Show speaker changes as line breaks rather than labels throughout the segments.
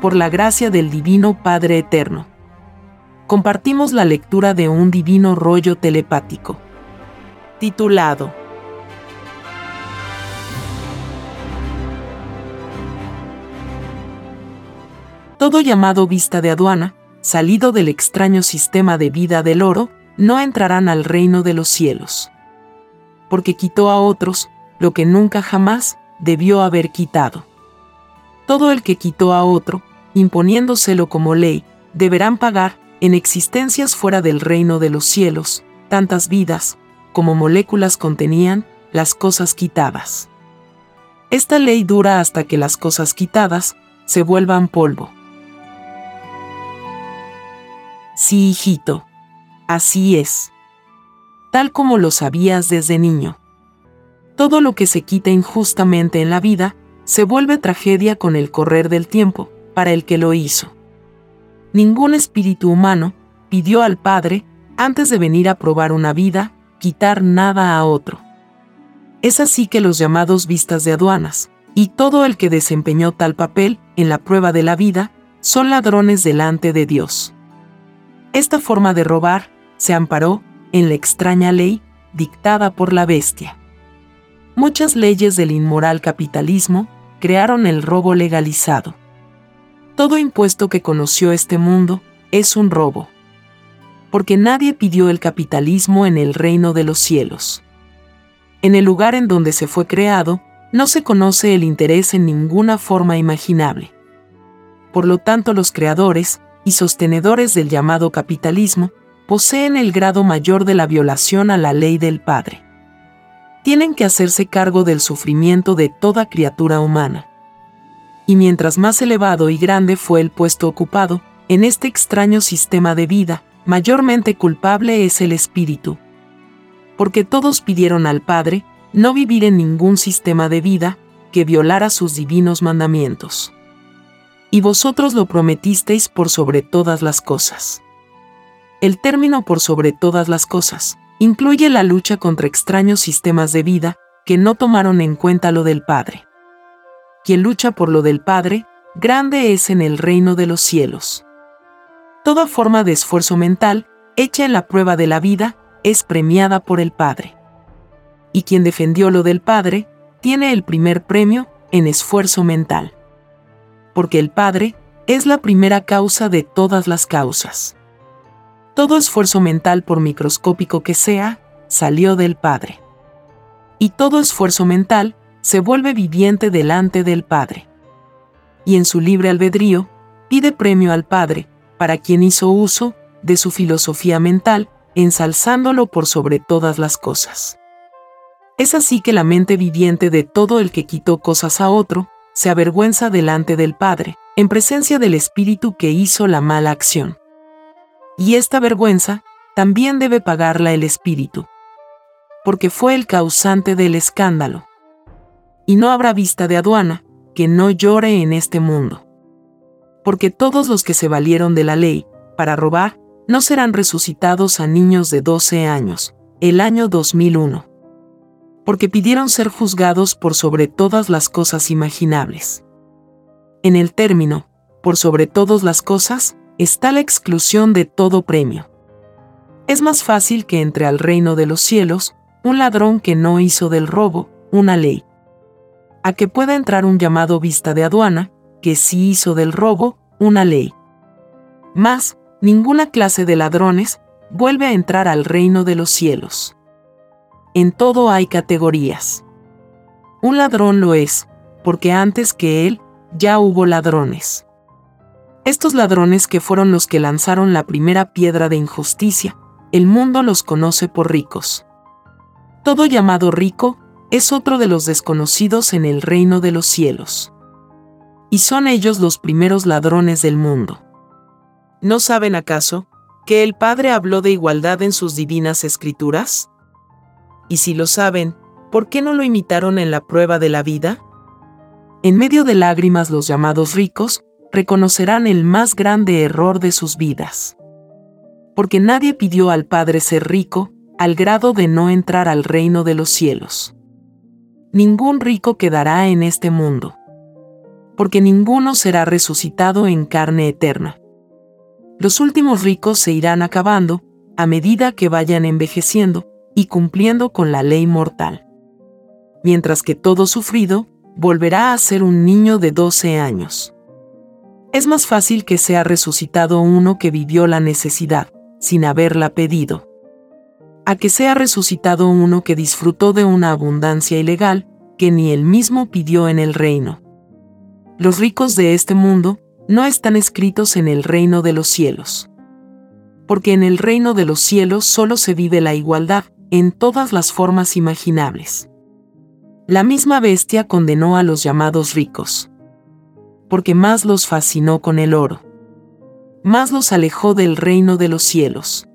por la gracia del Divino Padre Eterno. Compartimos la lectura de un divino rollo telepático, titulado Todo llamado vista de aduana, salido del extraño sistema de vida del oro, no entrarán al reino de los cielos. Porque quitó a otros lo que nunca jamás debió haber quitado. Todo el que quitó a otro, imponiéndoselo como ley, deberán pagar, en existencias fuera del reino de los cielos, tantas vidas, como moléculas contenían las cosas quitadas. Esta ley dura hasta que las cosas quitadas se vuelvan polvo. Sí, hijito. Así es. Tal como lo sabías desde niño. Todo lo que se quita injustamente en la vida se vuelve tragedia con el correr del tiempo, para el que lo hizo. Ningún espíritu humano pidió al Padre, antes de venir a probar una vida, quitar nada a otro. Es así que los llamados vistas de aduanas, y todo el que desempeñó tal papel en la prueba de la vida, son ladrones delante de Dios. Esta forma de robar se amparó en la extraña ley dictada por la bestia. Muchas leyes del inmoral capitalismo crearon el robo legalizado. Todo impuesto que conoció este mundo es un robo. Porque nadie pidió el capitalismo en el reino de los cielos. En el lugar en donde se fue creado, no se conoce el interés en ninguna forma imaginable. Por lo tanto, los creadores y sostenedores del llamado capitalismo poseen el grado mayor de la violación a la ley del Padre. Tienen que hacerse cargo del sufrimiento de toda criatura humana y mientras más elevado y grande fue el puesto ocupado, en este extraño sistema de vida, mayormente culpable es el espíritu. Porque todos pidieron al Padre no vivir en ningún sistema de vida que violara sus divinos mandamientos. Y vosotros lo prometisteis por sobre todas las cosas. El término por sobre todas las cosas incluye la lucha contra extraños sistemas de vida que no tomaron en cuenta lo del Padre quien lucha por lo del Padre, grande es en el reino de los cielos. Toda forma de esfuerzo mental, hecha en la prueba de la vida, es premiada por el Padre. Y quien defendió lo del Padre, tiene el primer premio en esfuerzo mental. Porque el Padre es la primera causa de todas las causas. Todo esfuerzo mental, por microscópico que sea, salió del Padre. Y todo esfuerzo mental se vuelve viviente delante del Padre. Y en su libre albedrío, pide premio al Padre, para quien hizo uso de su filosofía mental, ensalzándolo por sobre todas las cosas. Es así que la mente viviente de todo el que quitó cosas a otro, se avergüenza delante del Padre, en presencia del Espíritu que hizo la mala acción. Y esta vergüenza también debe pagarla el Espíritu, porque fue el causante del escándalo y no habrá vista de aduana que no llore en este mundo. Porque todos los que se valieron de la ley para robar no serán resucitados a niños de 12 años, el año 2001. Porque pidieron ser juzgados por sobre todas las cosas imaginables. En el término, por sobre todas las cosas, está la exclusión de todo premio. Es más fácil que entre al reino de los cielos un ladrón que no hizo del robo una ley a que pueda entrar un llamado vista de aduana, que sí hizo del robo una ley. Más, ninguna clase de ladrones vuelve a entrar al reino de los cielos. En todo hay categorías. Un ladrón lo es, porque antes que él ya hubo ladrones. Estos ladrones que fueron los que lanzaron la primera piedra de injusticia, el mundo los conoce por ricos. Todo llamado rico es otro de los desconocidos en el reino de los cielos. Y son ellos los primeros ladrones del mundo. ¿No saben acaso que el Padre habló de igualdad en sus divinas escrituras? Y si lo saben, ¿por qué no lo imitaron en la prueba de la vida? En medio de lágrimas los llamados ricos reconocerán el más grande error de sus vidas. Porque nadie pidió al Padre ser rico, al grado de no entrar al reino de los cielos ningún rico quedará en este mundo. porque ninguno será resucitado en carne eterna. Los últimos ricos se irán acabando, a medida que vayan envejeciendo, y cumpliendo con la ley mortal. Mientras que todo sufrido, volverá a ser un niño de 12 años. Es más fácil que sea resucitado uno que vivió la necesidad, sin haberla pedido, a que sea resucitado uno que disfrutó de una abundancia ilegal que ni él mismo pidió en el reino. Los ricos de este mundo no están escritos en el reino de los cielos. Porque en el reino de los cielos solo se vive la igualdad, en todas las formas imaginables. La misma bestia condenó a los llamados ricos. Porque más los fascinó con el oro. Más los alejó del reino de los cielos.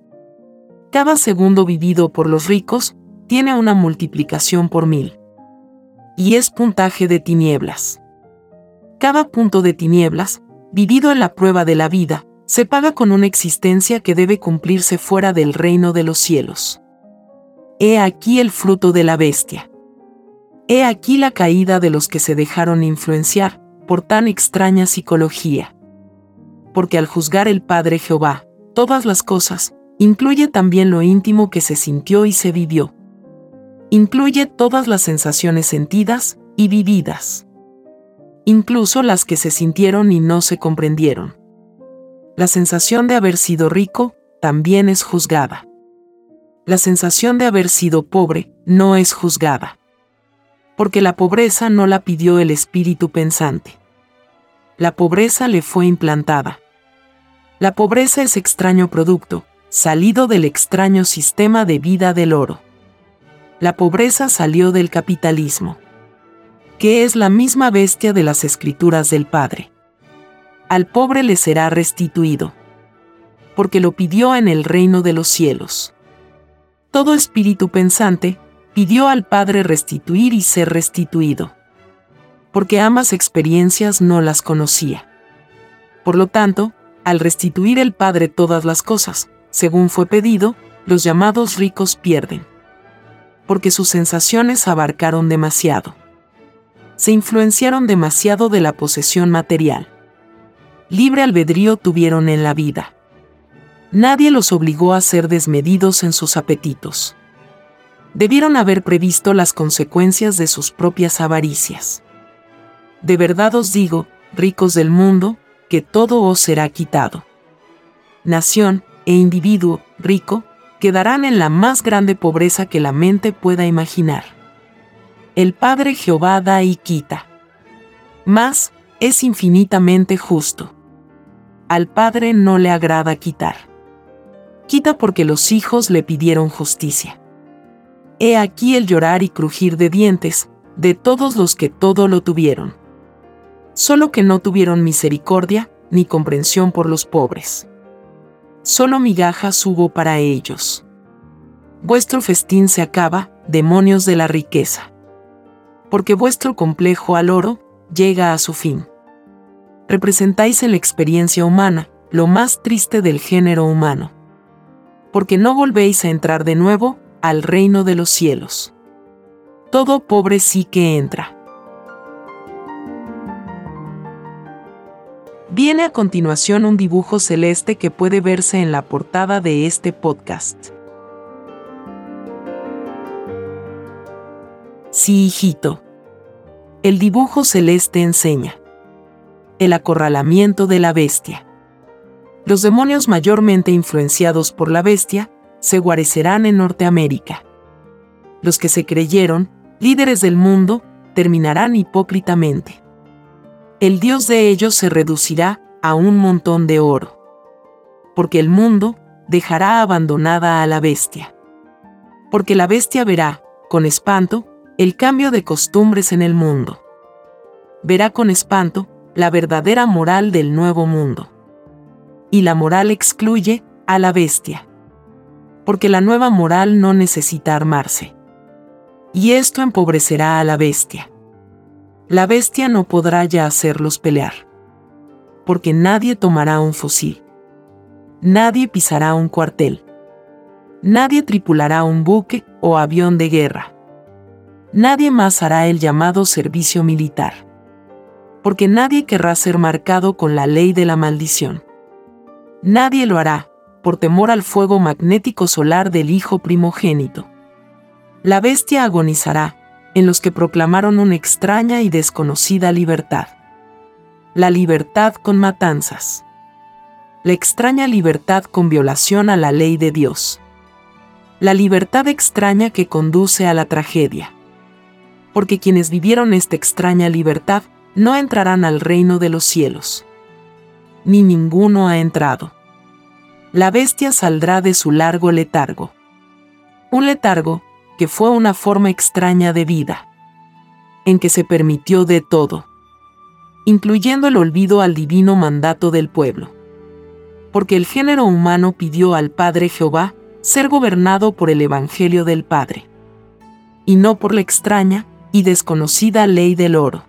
Cada segundo vivido por los ricos tiene una multiplicación por mil. Y es puntaje de tinieblas. Cada punto de tinieblas, vivido en la prueba de la vida, se paga con una existencia que debe cumplirse fuera del reino de los cielos. He aquí el fruto de la bestia. He aquí la caída de los que se dejaron influenciar por tan extraña psicología. Porque al juzgar el Padre Jehová, todas las cosas, incluye también lo íntimo que se sintió y se vivió. Incluye todas las sensaciones sentidas y vividas. Incluso las que se sintieron y no se comprendieron. La sensación de haber sido rico también es juzgada. La sensación de haber sido pobre no es juzgada porque la pobreza no la pidió el espíritu pensante. La pobreza le fue implantada. La pobreza es extraño producto, salido del extraño sistema de vida del oro. La pobreza salió del capitalismo, que es la misma bestia de las escrituras del Padre. Al pobre le será restituido, porque lo pidió en el reino de los cielos. Todo espíritu pensante pidió al Padre restituir y ser restituido. Porque ambas experiencias no las conocía. Por lo tanto, al restituir el Padre todas las cosas, según fue pedido, los llamados ricos pierden. Porque sus sensaciones abarcaron demasiado. Se influenciaron demasiado de la posesión material. Libre albedrío tuvieron en la vida. Nadie los obligó a ser desmedidos en sus apetitos debieron haber previsto las consecuencias de sus propias avaricias. De verdad os digo, ricos del mundo, que todo os será quitado. Nación e individuo rico quedarán en la más grande pobreza que la mente pueda imaginar. El Padre Jehová da y quita. Mas es infinitamente justo. Al Padre no le agrada quitar. Quita porque los hijos le pidieron justicia. He aquí el llorar y crujir de dientes, de todos los que todo lo tuvieron. Solo que no tuvieron misericordia, ni comprensión por los pobres. Solo migajas hubo para ellos. Vuestro festín se acaba, demonios de la riqueza. Porque vuestro complejo al oro llega a su fin. Representáis en la experiencia humana, lo más triste del género humano. Porque no volvéis a entrar de nuevo, al reino de los cielos. Todo pobre sí que entra. Viene a continuación un dibujo celeste que puede verse en la portada de este podcast. Sí, hijito. El dibujo celeste enseña el acorralamiento de la bestia. Los demonios mayormente influenciados por la bestia se guarecerán en Norteamérica. Los que se creyeron, líderes del mundo, terminarán hipócritamente. El Dios de ellos se reducirá a un montón de oro. Porque el mundo dejará abandonada a la bestia. Porque la bestia verá, con espanto, el cambio de costumbres en el mundo. Verá con espanto la verdadera moral del nuevo mundo. Y la moral excluye a la bestia porque la nueva moral no necesita armarse. Y esto empobrecerá a la bestia. La bestia no podrá ya hacerlos pelear. Porque nadie tomará un fusil. Nadie pisará un cuartel. Nadie tripulará un buque o avión de guerra. Nadie más hará el llamado servicio militar. porque nadie querrá ser marcado con la ley de la maldición. Nadie lo hará, por temor al fuego magnético solar del Hijo primogénito. La bestia agonizará, en los que proclamaron una extraña y desconocida libertad. La libertad con matanzas. La extraña libertad con violación a la ley de Dios. La libertad extraña que conduce a la tragedia. Porque quienes vivieron esta extraña libertad no entrarán al reino de los cielos. Ni ninguno ha entrado la bestia saldrá de su largo letargo. Un letargo que fue una forma extraña de vida, en que se permitió de todo, incluyendo el olvido al divino mandato del pueblo. Porque el género humano pidió al Padre Jehová ser gobernado por el Evangelio del Padre, y no por la extraña y desconocida ley del oro.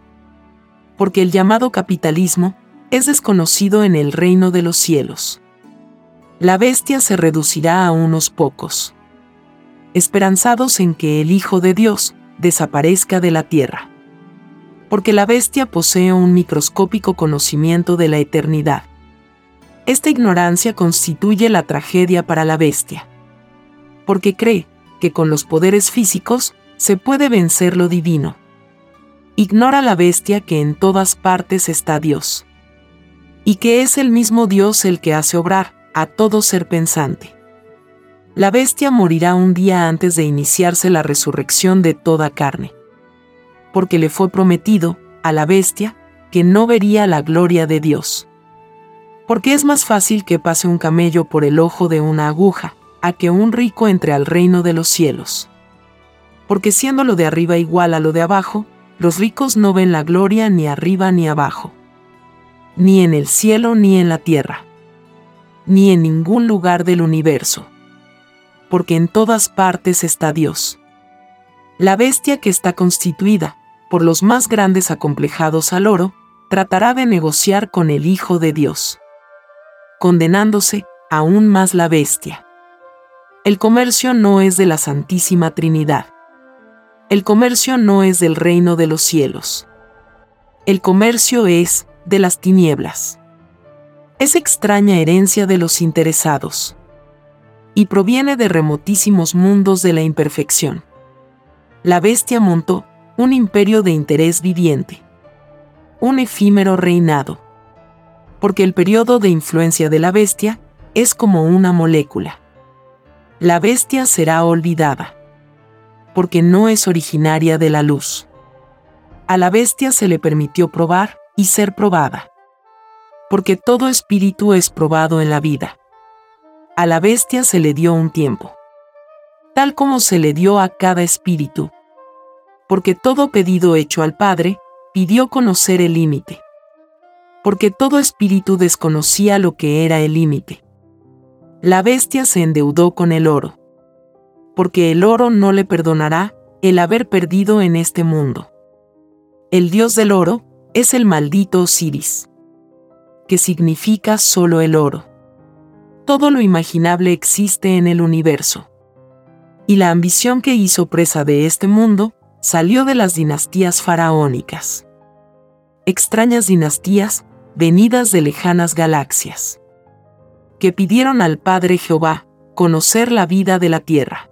Porque el llamado capitalismo es desconocido en el reino de los cielos la bestia se reducirá a unos pocos, esperanzados en que el Hijo de Dios desaparezca de la tierra. Porque la bestia posee un microscópico conocimiento de la eternidad. Esta ignorancia constituye la tragedia para la bestia. Porque cree que con los poderes físicos se puede vencer lo divino. Ignora la bestia que en todas partes está Dios. Y que es el mismo Dios el que hace obrar, a todo ser pensante. La bestia morirá un día antes de iniciarse la resurrección de toda carne. Porque le fue prometido, a la bestia, que no vería la gloria de Dios. Porque es más fácil que pase un camello por el ojo de una aguja, a que un rico entre al reino de los cielos. Porque siendo lo de arriba igual a lo de abajo, los ricos no ven la gloria ni arriba ni abajo, ni en el cielo ni en la tierra ni en ningún lugar del universo. Porque en todas partes está Dios. La bestia que está constituida, por los más grandes acomplejados al oro, tratará de negociar con el Hijo de Dios, condenándose aún más la bestia. El comercio no es de la Santísima Trinidad. El comercio no es del reino de los cielos. El comercio es de las tinieblas es extraña herencia de los interesados y proviene de remotísimos mundos de la imperfección. La bestia montó un imperio de interés viviente, un efímero reinado, porque el periodo de influencia de la bestia es como una molécula. La bestia será olvidada, porque no es originaria de la luz. A la bestia se le permitió probar y ser probada porque todo espíritu es probado en la vida. A la bestia se le dio un tiempo, tal como se le dio a cada espíritu, porque todo pedido hecho al Padre pidió conocer el límite, porque todo espíritu desconocía lo que era el límite. La bestia se endeudó con el oro, porque el oro no le perdonará el haber perdido en este mundo. El dios del oro es el maldito Osiris que significa solo el oro. Todo lo imaginable existe en el universo. Y la ambición que hizo presa de este mundo salió de las dinastías faraónicas. Extrañas dinastías, venidas de lejanas galaxias, que pidieron al Padre Jehová conocer la vida de la tierra.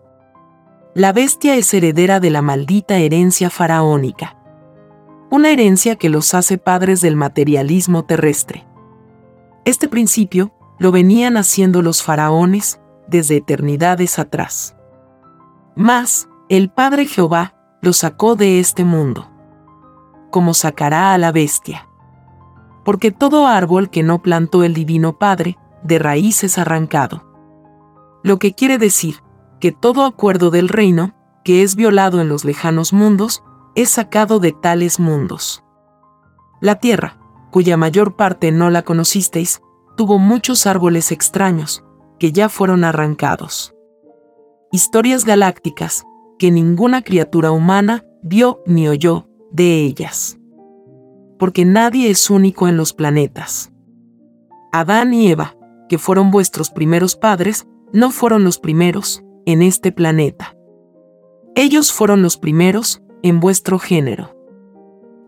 La bestia es heredera de la maldita herencia faraónica, una herencia que los hace padres del materialismo terrestre. Este principio lo venían haciendo los faraones desde eternidades atrás. Mas, el Padre Jehová lo sacó de este mundo, como sacará a la bestia. Porque todo árbol que no plantó el Divino Padre, de raíz es arrancado. Lo que quiere decir que todo acuerdo del reino, que es violado en los lejanos mundos, es sacado de tales mundos. La tierra, cuya mayor parte no la conocisteis, tuvo muchos árboles extraños, que ya fueron arrancados. Historias galácticas, que ninguna criatura humana vio ni oyó de ellas. Porque nadie es único en los planetas. Adán y Eva, que fueron vuestros primeros padres, no fueron los primeros en este planeta. Ellos fueron los primeros en vuestro género.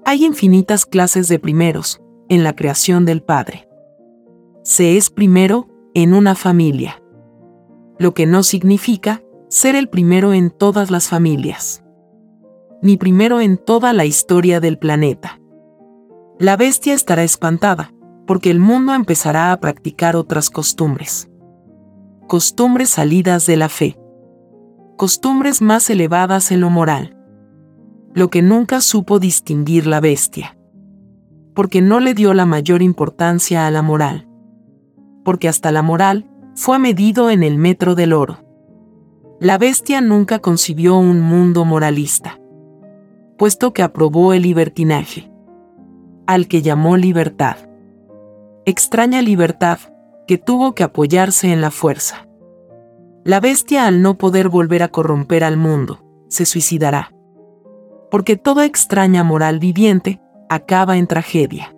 Hay infinitas clases de primeros en la creación del Padre. Se es primero en una familia, lo que no significa ser el primero en todas las familias, ni primero en toda la historia del planeta. La bestia estará espantada, porque el mundo empezará a practicar otras costumbres. Costumbres salidas de la fe. Costumbres más elevadas en lo moral. Lo que nunca supo distinguir la bestia. Porque no le dio la mayor importancia a la moral. Porque hasta la moral fue medido en el metro del oro. La bestia nunca concibió un mundo moralista, puesto que aprobó el libertinaje, al que llamó libertad extraña libertad, que tuvo que apoyarse en la fuerza. La bestia al no poder volver a corromper al mundo, se suicidará. Porque toda extraña moral viviente acaba en tragedia.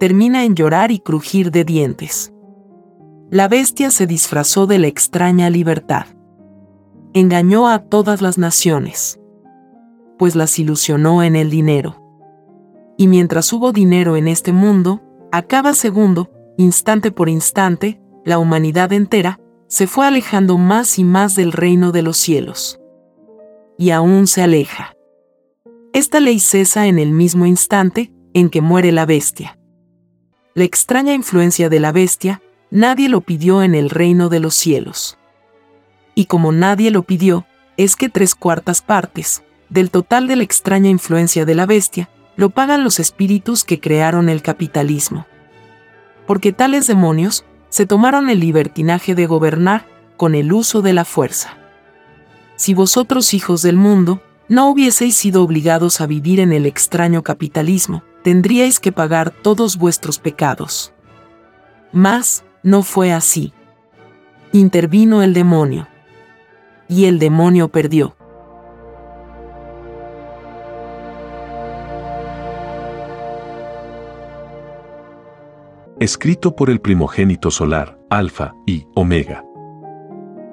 Termina en llorar y crujir de dientes. La bestia se disfrazó de la extraña libertad. Engañó a todas las naciones. Pues las ilusionó en el dinero. Y mientras hubo dinero en este mundo, a cada segundo, instante por instante, la humanidad entera se fue alejando más y más del reino de los cielos. Y aún se aleja. Esta ley cesa en el mismo instante en que muere la bestia. La extraña influencia de la bestia, nadie lo pidió en el reino de los cielos. Y como nadie lo pidió, es que tres cuartas partes, del total de la extraña influencia de la bestia, lo pagan los espíritus que crearon el capitalismo. Porque tales demonios se tomaron el libertinaje de gobernar con el uso de la fuerza. Si vosotros, hijos del mundo, no hubieseis sido obligados a vivir en el extraño capitalismo, tendríais que pagar todos vuestros pecados. Mas, no fue así. Intervino el demonio. Y el demonio perdió.
escrito por el primogénito solar, Alfa y Omega.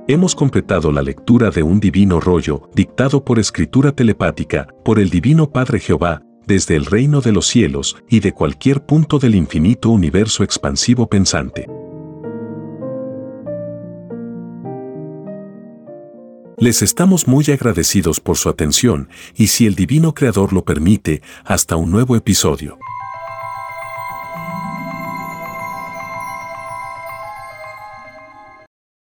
Hemos completado la lectura de un divino rollo, dictado por escritura telepática, por el Divino Padre Jehová, desde el reino de los cielos y de cualquier punto del infinito universo expansivo pensante. Les estamos muy agradecidos por su atención y si el Divino Creador lo permite, hasta un nuevo episodio.